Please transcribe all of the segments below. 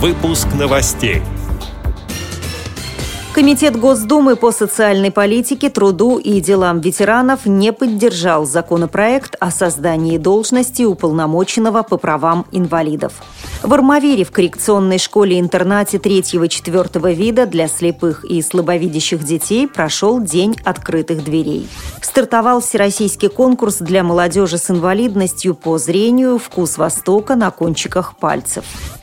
Выпуск новостей. Комитет Госдумы по социальной политике, труду и делам ветеранов не поддержал законопроект о создании должности уполномоченного по правам инвалидов. В Армавире в коррекционной школе-интернате 3-4 вида для слепых и слабовидящих детей прошел День открытых дверей. Стартовал всероссийский конкурс для молодежи с инвалидностью по зрению «Вкус Востока» на кончиках пальцев.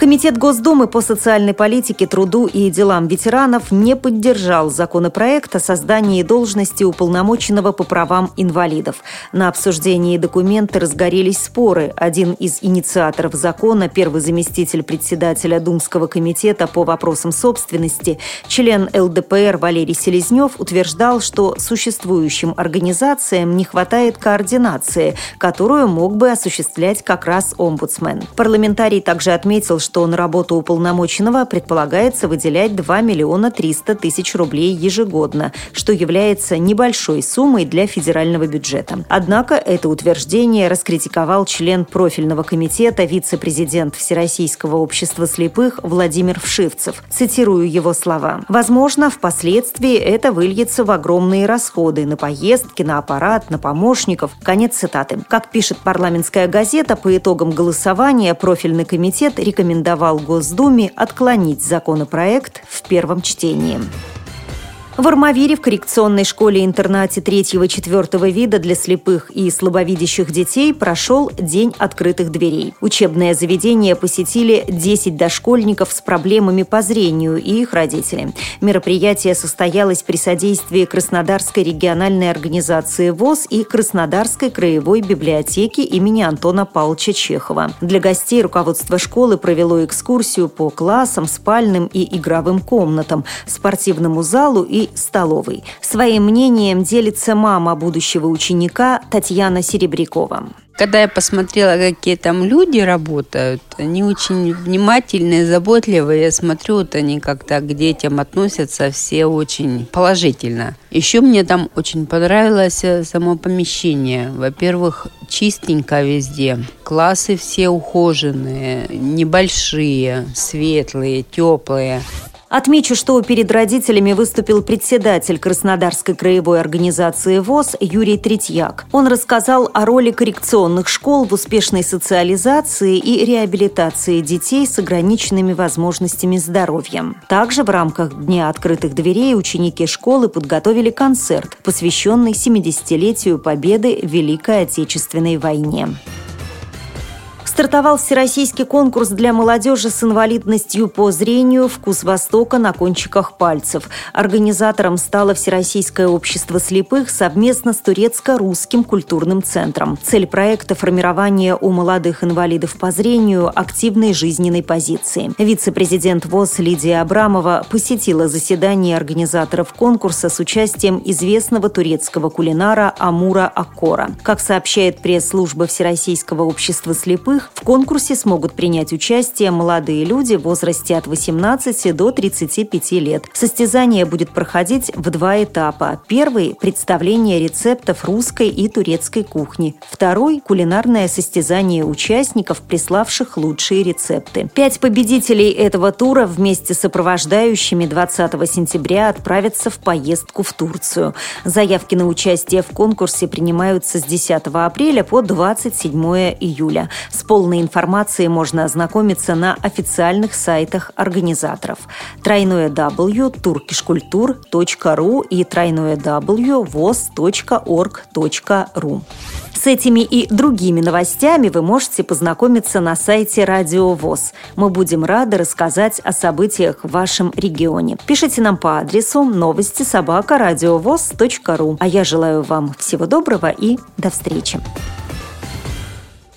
Комитет Госдумы по социальной политике, труду и делам ветеранов не поддержал законопроект о создании должности уполномоченного по правам инвалидов. На обсуждении документа разгорелись споры. Один из инициаторов закона, первый заместитель председателя Думского комитета по вопросам собственности, член ЛДПР Валерий Селезнев утверждал, что существующим организациям не хватает координации, которую мог бы осуществлять как раз омбудсмен. Парламентарий также отметил, что что на работу уполномоченного предполагается выделять 2 миллиона 300 тысяч рублей ежегодно, что является небольшой суммой для федерального бюджета. Однако это утверждение раскритиковал член профильного комитета, вице-президент Всероссийского общества слепых Владимир Вшивцев. Цитирую его слова. «Возможно, впоследствии это выльется в огромные расходы на поездки, на аппарат, на помощников». Конец цитаты. Как пишет парламентская газета, по итогам голосования профильный комитет рекомендует рекомендовал Госдуме отклонить законопроект в первом чтении. В Армавире в коррекционной школе-интернате третьего-четвертого вида для слепых и слабовидящих детей прошел День открытых дверей. Учебное заведение посетили 10 дошкольников с проблемами по зрению и их родители. Мероприятие состоялось при содействии Краснодарской региональной организации ВОЗ и Краснодарской краевой библиотеки имени Антона Павловича Чехова. Для гостей руководство школы провело экскурсию по классам, спальным и игровым комнатам, спортивному залу и столовой. Своим мнением делится мама будущего ученика Татьяна Серебрякова. Когда я посмотрела, какие там люди работают, они очень внимательные, заботливые. Я смотрю, вот они как-то к детям относятся все очень положительно. Еще мне там очень понравилось э, само помещение. Во-первых, чистенько везде. Классы все ухоженные, небольшие, светлые, теплые. Отмечу, что перед родителями выступил председатель Краснодарской краевой организации ВОЗ Юрий Третьяк. Он рассказал о роли коррекционных школ в успешной социализации и реабилитации детей с ограниченными возможностями здоровья. Также в рамках Дня открытых дверей ученики школы подготовили концерт, посвященный 70-летию победы в Великой Отечественной войне. Стартовал всероссийский конкурс для молодежи с инвалидностью по зрению «Вкус Востока» на кончиках пальцев. Организатором стало Всероссийское общество слепых совместно с турецко-русским культурным центром. Цель проекта – формирование у молодых инвалидов по зрению активной жизненной позиции. Вице-президент ВОЗ Лидия Абрамова посетила заседание организаторов конкурса с участием известного турецкого кулинара Амура Аккора. Как сообщает пресс-служба Всероссийского общества слепых, в конкурсе смогут принять участие молодые люди в возрасте от 18 до 35 лет. Состязание будет проходить в два этапа. Первый – представление рецептов русской и турецкой кухни. Второй – кулинарное состязание участников, приславших лучшие рецепты. Пять победителей этого тура вместе с сопровождающими 20 сентября отправятся в поездку в Турцию. Заявки на участие в конкурсе принимаются с 10 апреля по 27 июля. С полной информацией можно ознакомиться на официальных сайтах организаторов тройное w turkishkultur.ru и тройное w voz.org.ru. С этими и другими новостями вы можете познакомиться на сайте Радио ВОЗ. Мы будем рады рассказать о событиях в вашем регионе. Пишите нам по адресу новости собака ру. А я желаю вам всего доброго и до встречи.